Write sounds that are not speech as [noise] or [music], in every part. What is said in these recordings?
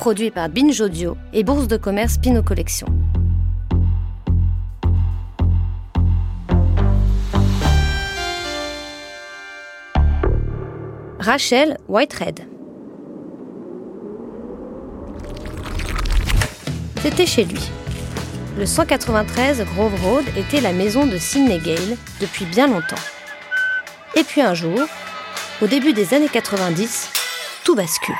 produit par Binge Audio et Bourse de commerce Pinot Collection. Rachel Whitehead. C'était chez lui. Le 193 Grove Road était la maison de Sidney Gale depuis bien longtemps. Et puis un jour, au début des années 90, tout bascule.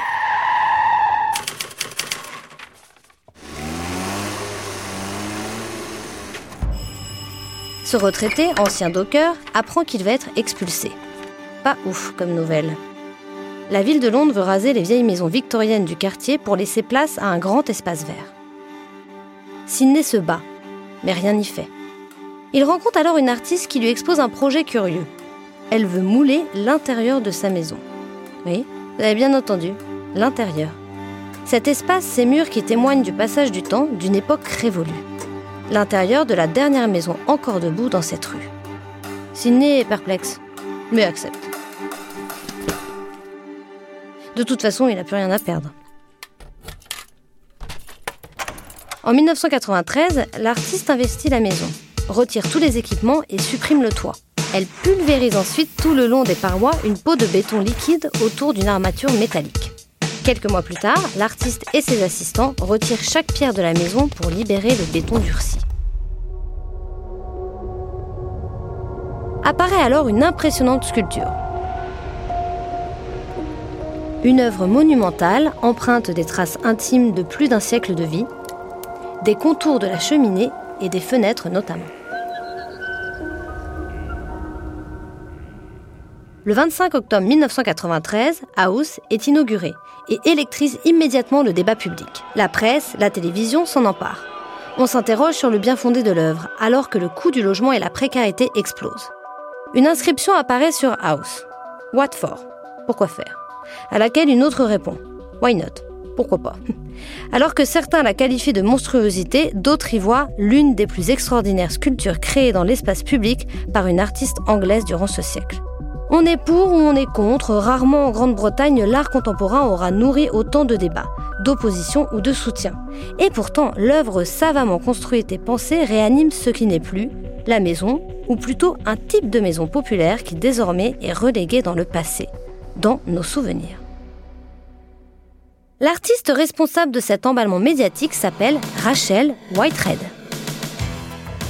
Ce retraité, ancien docker, apprend qu'il va être expulsé. Pas ouf comme nouvelle la ville de Londres veut raser les vieilles maisons victoriennes du quartier pour laisser place à un grand espace vert. Sidney se bat, mais rien n'y fait. Il rencontre alors une artiste qui lui expose un projet curieux. Elle veut mouler l'intérieur de sa maison. Oui, vous avez bien entendu, l'intérieur. Cet espace, ces murs qui témoignent du passage du temps d'une époque révolue. L'intérieur de la dernière maison encore debout dans cette rue. Sidney est perplexe, mais accepte. De toute façon, il n'a plus rien à perdre. En 1993, l'artiste investit la maison, retire tous les équipements et supprime le toit. Elle pulvérise ensuite tout le long des parois une peau de béton liquide autour d'une armature métallique. Quelques mois plus tard, l'artiste et ses assistants retirent chaque pierre de la maison pour libérer le béton durci. Apparaît alors une impressionnante sculpture. Une œuvre monumentale, empreinte des traces intimes de plus d'un siècle de vie, des contours de la cheminée et des fenêtres notamment. Le 25 octobre 1993, House est inauguré et électrise immédiatement le débat public. La presse, la télévision s'en emparent. On s'interroge sur le bien fondé de l'œuvre, alors que le coût du logement et la précarité explosent. Une inscription apparaît sur House. What for? Pourquoi faire? À laquelle une autre répond Why not? Pourquoi pas? [laughs] Alors que certains la qualifient de monstruosité, d'autres y voient l'une des plus extraordinaires sculptures créées dans l'espace public par une artiste anglaise durant ce siècle. On est pour ou on est contre, rarement en Grande-Bretagne l'art contemporain aura nourri autant de débats, d'opposition ou de soutien. Et pourtant, l'œuvre savamment construite et pensée réanime ce qui n'est plus, la maison, ou plutôt un type de maison populaire qui désormais est relégué dans le passé dans nos souvenirs. L'artiste responsable de cet emballement médiatique s'appelle Rachel Whitehead.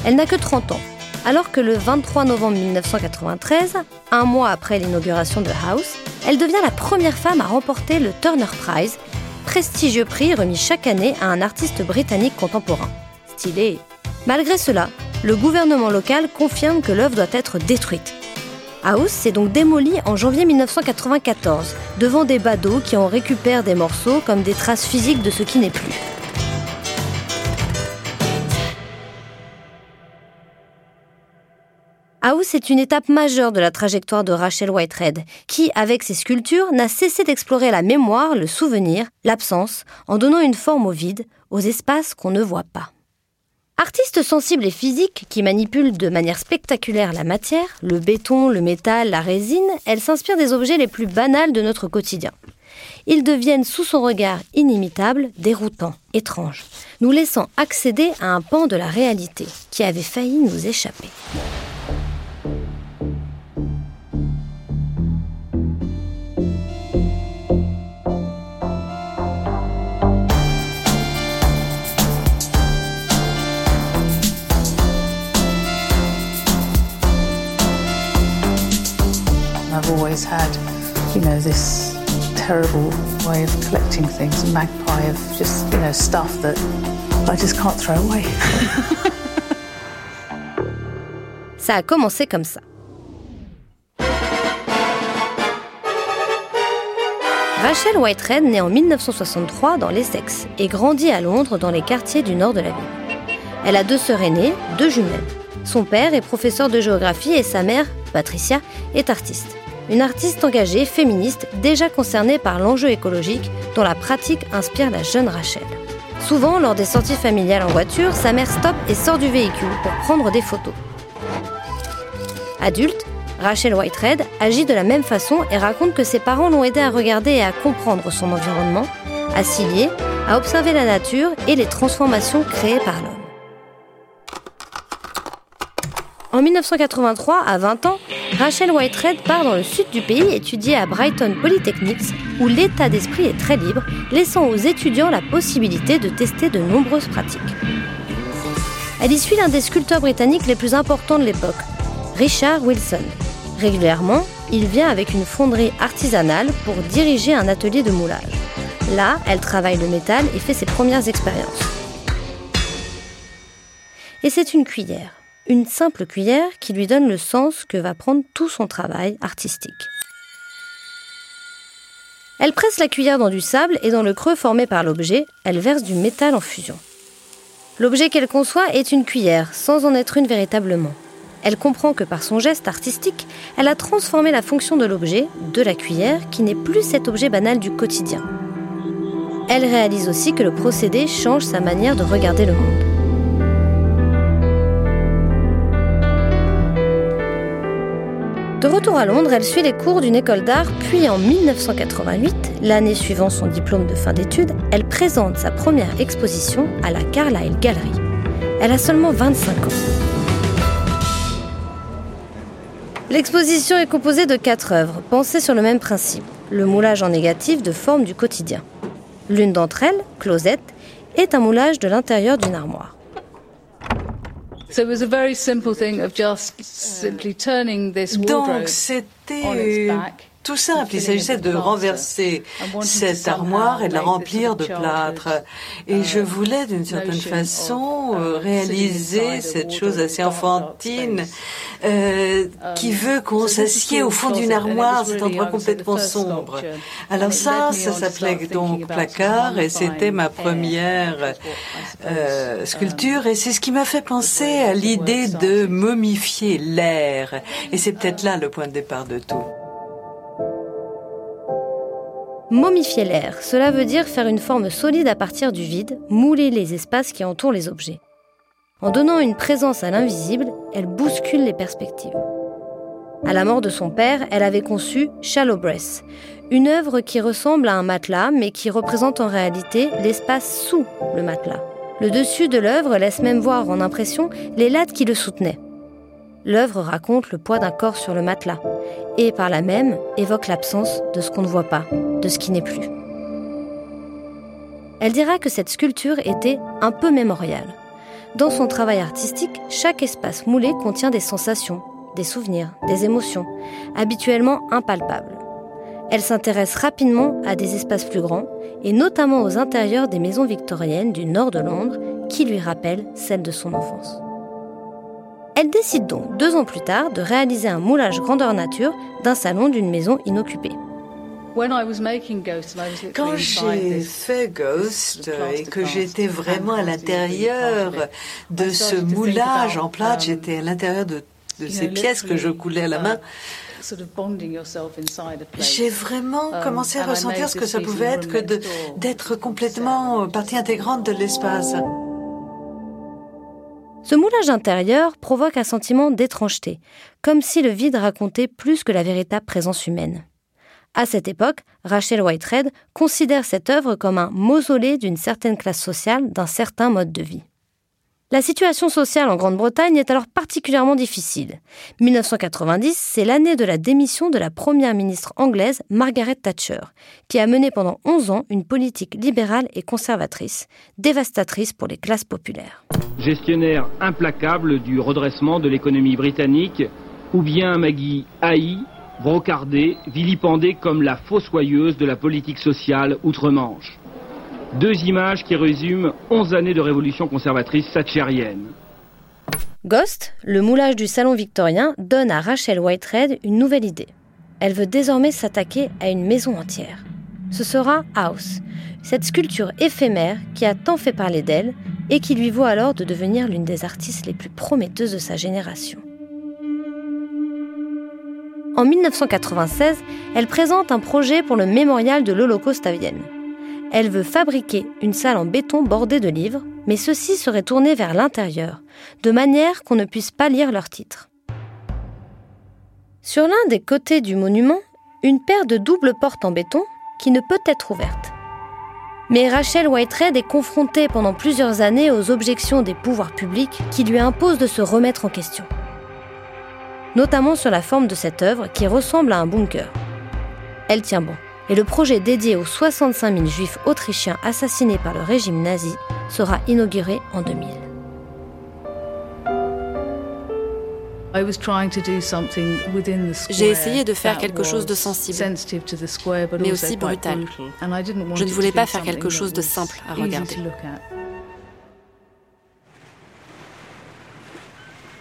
Elle n'a que 30 ans, alors que le 23 novembre 1993, un mois après l'inauguration de House, elle devient la première femme à remporter le Turner Prize, prestigieux prix remis chaque année à un artiste britannique contemporain. Stylé. Malgré cela, le gouvernement local confirme que l'œuvre doit être détruite House s'est donc démoli en janvier 1994, devant des badauds qui en récupèrent des morceaux comme des traces physiques de ce qui n'est plus. House est une étape majeure de la trajectoire de Rachel Whitehead, qui, avec ses sculptures, n'a cessé d'explorer la mémoire, le souvenir, l'absence, en donnant une forme au vide, aux espaces qu'on ne voit pas. Artiste sensible et physique qui manipule de manière spectaculaire la matière, le béton, le métal, la résine, elle s'inspire des objets les plus banals de notre quotidien. Ils deviennent sous son regard inimitable, déroutants, étranges, nous laissant accéder à un pan de la réalité qui avait failli nous échapper. Always had, you know, this terrible way of collecting things, a magpie of just, you know, stuff that I just can't throw away. [laughs] ça a commencé comme ça. Rachel Whitehead naît en 1963 dans l'Essex et grandit à Londres dans les quartiers du nord de la ville. Elle a deux sœurs aînées, deux jumelles. Son père est professeur de géographie et sa mère, Patricia, est artiste une artiste engagée, féministe, déjà concernée par l'enjeu écologique dont la pratique inspire la jeune Rachel. Souvent, lors des sorties familiales en voiture, sa mère stoppe et sort du véhicule pour prendre des photos. Adulte, Rachel Whitehead agit de la même façon et raconte que ses parents l'ont aidé à regarder et à comprendre son environnement, à s'y lier, à observer la nature et les transformations créées par l'homme. En 1983, à 20 ans, Rachel Whitehead part dans le sud du pays étudier à Brighton Polytechnics, où l'état d'esprit est très libre, laissant aux étudiants la possibilité de tester de nombreuses pratiques. Elle y suit l'un des sculpteurs britanniques les plus importants de l'époque, Richard Wilson. Régulièrement, il vient avec une fonderie artisanale pour diriger un atelier de moulage. Là, elle travaille le métal et fait ses premières expériences. Et c'est une cuillère une simple cuillère qui lui donne le sens que va prendre tout son travail artistique. Elle presse la cuillère dans du sable et dans le creux formé par l'objet, elle verse du métal en fusion. L'objet qu'elle conçoit est une cuillère, sans en être une véritablement. Elle comprend que par son geste artistique, elle a transformé la fonction de l'objet, de la cuillère, qui n'est plus cet objet banal du quotidien. Elle réalise aussi que le procédé change sa manière de regarder le monde. De retour à Londres, elle suit les cours d'une école d'art, puis en 1988, l'année suivant son diplôme de fin d'études, elle présente sa première exposition à la Carlyle Gallery. Elle a seulement 25 ans. L'exposition est composée de quatre œuvres, pensées sur le même principe, le moulage en négatif de formes du quotidien. L'une d'entre elles, Closette, est un moulage de l'intérieur d'une armoire. So it was a very simple thing of just simply turning this wardrobe Donc, on its back. Tout simple. Il s'agissait de renverser cette armoire et de la remplir de plâtre. Et je voulais, d'une certaine façon, uh, réaliser cette chose assez enfantine euh, qui um, veut qu'on s'assied au fond d'une armoire, cet endroit complètement sombre. Alors ça, ça s'appelait donc placard et c'était ma première euh, sculpture et c'est ce qui m'a fait penser à l'idée de momifier l'air. Et c'est peut-être là le point de départ de tout. Momifier l'air, cela veut dire faire une forme solide à partir du vide, mouler les espaces qui entourent les objets. En donnant une présence à l'invisible, elle bouscule les perspectives. À la mort de son père, elle avait conçu Shallow Breath, une œuvre qui ressemble à un matelas mais qui représente en réalité l'espace sous le matelas. Le dessus de l'œuvre laisse même voir en impression les lattes qui le soutenaient. L'œuvre raconte le poids d'un corps sur le matelas et par là même évoque l'absence de ce qu'on ne voit pas, de ce qui n'est plus. Elle dira que cette sculpture était un peu mémoriale. Dans son travail artistique, chaque espace moulé contient des sensations, des souvenirs, des émotions, habituellement impalpables. Elle s'intéresse rapidement à des espaces plus grands, et notamment aux intérieurs des maisons victoriennes du nord de Londres, qui lui rappellent celles de son enfance. Elle décide donc deux ans plus tard de réaliser un moulage grandeur nature d'un salon d'une maison inoccupée. Quand j'ai fait Ghost et que j'étais vraiment à l'intérieur de ce moulage en plâtre, j'étais à l'intérieur de, ces pièces que je coulais à la main, j'ai vraiment um, commencé à ressentir ce que ça pouvait être que d'être complètement partie intégrante de l'espace. Ce moulage intérieur provoque un sentiment d'étrangeté, comme si le vide racontait plus que la véritable présence humaine. À cette époque, Rachel Whitehead considère cette œuvre comme un mausolée d'une certaine classe sociale, d'un certain mode de vie. La situation sociale en Grande-Bretagne est alors particulièrement difficile. 1990, c'est l'année de la démission de la première ministre anglaise Margaret Thatcher, qui a mené pendant 11 ans une politique libérale et conservatrice, dévastatrice pour les classes populaires. Gestionnaire implacable du redressement de l'économie britannique, ou bien Maggie haï, brocardée, vilipendée comme la fossoyeuse de la politique sociale outre-Manche. Deux images qui résument 11 années de révolution conservatrice thatchérienne. Ghost, le moulage du salon victorien, donne à Rachel Whitehead une nouvelle idée. Elle veut désormais s'attaquer à une maison entière. Ce sera House, cette sculpture éphémère qui a tant fait parler d'elle et qui lui vaut alors de devenir l'une des artistes les plus prometteuses de sa génération. En 1996, elle présente un projet pour le mémorial de l'Holocauste à Vienne. Elle veut fabriquer une salle en béton bordée de livres, mais ceux-ci seraient tournés vers l'intérieur, de manière qu'on ne puisse pas lire leurs titres. Sur l'un des côtés du monument, une paire de doubles portes en béton qui ne peut être ouverte. Mais Rachel Whitehead est confrontée pendant plusieurs années aux objections des pouvoirs publics qui lui imposent de se remettre en question. Notamment sur la forme de cette œuvre qui ressemble à un bunker. Elle tient bon, et le projet dédié aux 65 000 juifs autrichiens assassinés par le régime nazi sera inauguré en 2000. J'ai essayé de faire quelque chose de sensible, mais aussi brutal. Je ne voulais pas faire quelque chose de simple à regarder.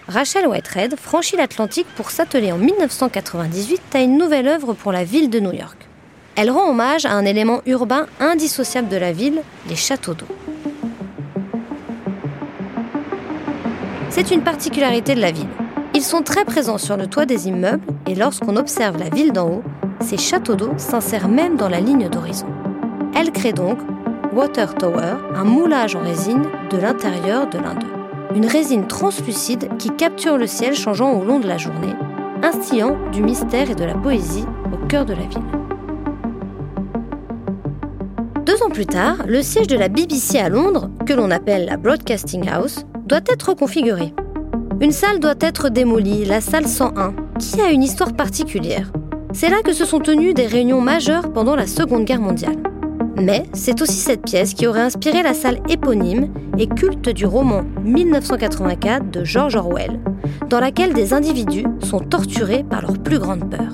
Rachel Whitehead franchit l'Atlantique pour s'atteler en 1998 à une nouvelle œuvre pour la ville de New York. Elle rend hommage à un élément urbain indissociable de la ville, les châteaux d'eau. C'est une particularité de la ville. Ils sont très présents sur le toit des immeubles et lorsqu'on observe la ville d'en haut, ces châteaux d'eau s'insèrent même dans la ligne d'horizon. Elle crée donc Water Tower, un moulage en résine de l'intérieur de l'un d'eux. Une résine translucide qui capture le ciel changeant au long de la journée, instillant du mystère et de la poésie au cœur de la ville. Deux ans plus tard, le siège de la BBC à Londres, que l'on appelle la Broadcasting House, doit être configuré. Une salle doit être démolie, la salle 101, qui a une histoire particulière. C'est là que se sont tenues des réunions majeures pendant la Seconde Guerre mondiale. Mais c'est aussi cette pièce qui aurait inspiré la salle éponyme et culte du roman 1984 de George Orwell, dans laquelle des individus sont torturés par leur plus grande peur.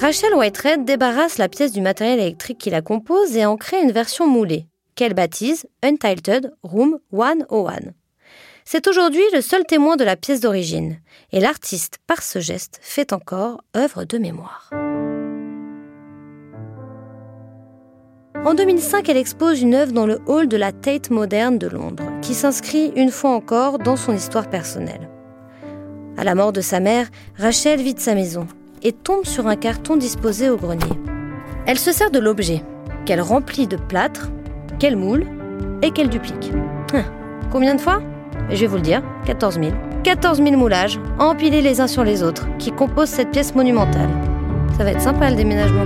Rachel Whitehead débarrasse la pièce du matériel électrique qui la compose et en crée une version moulée, qu'elle baptise Untitled Room 101. C'est aujourd'hui le seul témoin de la pièce d'origine, et l'artiste, par ce geste, fait encore œuvre de mémoire. En 2005, elle expose une œuvre dans le hall de la Tate moderne de Londres, qui s'inscrit une fois encore dans son histoire personnelle. À la mort de sa mère, Rachel vide sa maison et tombe sur un carton disposé au grenier. Elle se sert de l'objet, qu'elle remplit de plâtre, qu'elle moule et qu'elle duplique. Hein, combien de fois? Je vais vous le dire, 14 000. 14 000 moulages, empilés les uns sur les autres, qui composent cette pièce monumentale. Ça va être sympa le déménagement.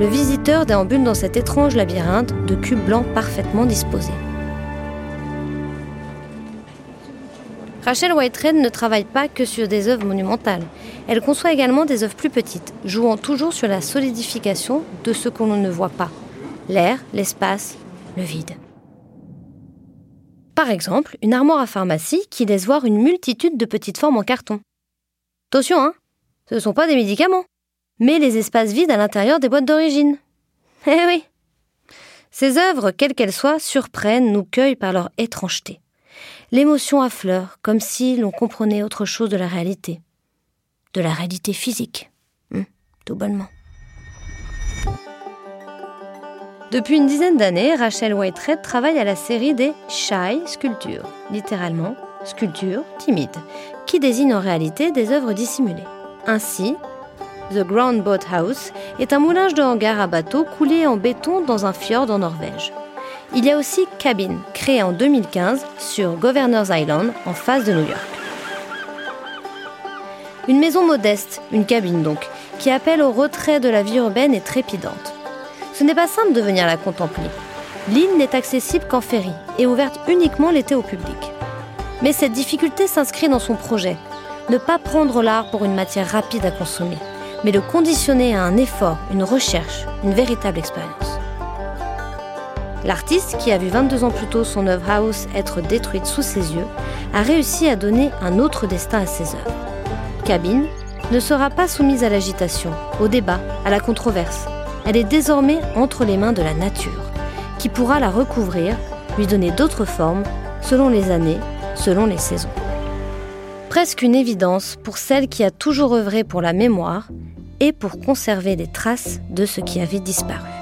Le visiteur déambule dans cet étrange labyrinthe de cubes blancs parfaitement disposés. Rachel Whitehead ne travaille pas que sur des œuvres monumentales. Elle conçoit également des œuvres plus petites, jouant toujours sur la solidification de ce qu'on ne voit pas, l'air, l'espace, le vide. Par exemple, une armoire à pharmacie qui laisse voir une multitude de petites formes en carton. Attention, hein, ce ne sont pas des médicaments, mais les espaces vides à l'intérieur des boîtes d'origine. Eh oui Ces œuvres, quelles qu'elles soient, surprennent, nous cueillent par leur étrangeté. L'émotion affleure, comme si l'on comprenait autre chose de la réalité. De la réalité physique. Hum, tout bonnement. Depuis une dizaine d'années, Rachel Whitehead travaille à la série des Shy Sculptures, littéralement sculptures timides, qui désignent en réalité des œuvres dissimulées. Ainsi, The Ground Boat House est un moulage de hangar à bateau coulé en béton dans un fjord en Norvège. Il y a aussi Cabin, créé en 2015 sur Governor's Island, en face de New York. Une maison modeste, une cabine donc, qui appelle au retrait de la vie urbaine et trépidante. Ce n'est pas simple de venir la contempler. L'île n'est accessible qu'en ferry et ouverte uniquement l'été au public. Mais cette difficulté s'inscrit dans son projet. Ne pas prendre l'art pour une matière rapide à consommer, mais le conditionner à un effort, une recherche, une véritable expérience. L'artiste, qui a vu 22 ans plus tôt son œuvre House être détruite sous ses yeux, a réussi à donner un autre destin à ses œuvres. Cabine ne sera pas soumise à l'agitation, au débat, à la controverse, elle est désormais entre les mains de la nature, qui pourra la recouvrir, lui donner d'autres formes, selon les années, selon les saisons. Presque une évidence pour celle qui a toujours œuvré pour la mémoire et pour conserver des traces de ce qui avait disparu.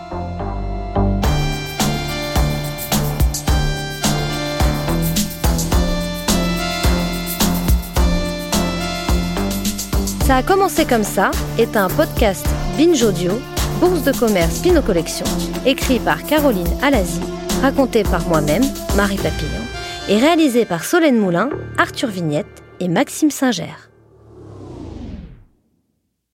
Ça a commencé comme ça est un podcast Binge Audio Bourse de commerce Pino Collection, écrit par Caroline Alazi, raconté par moi-même, Marie Papillon, et réalisé par Solène Moulin, Arthur Vignette et Maxime Singer.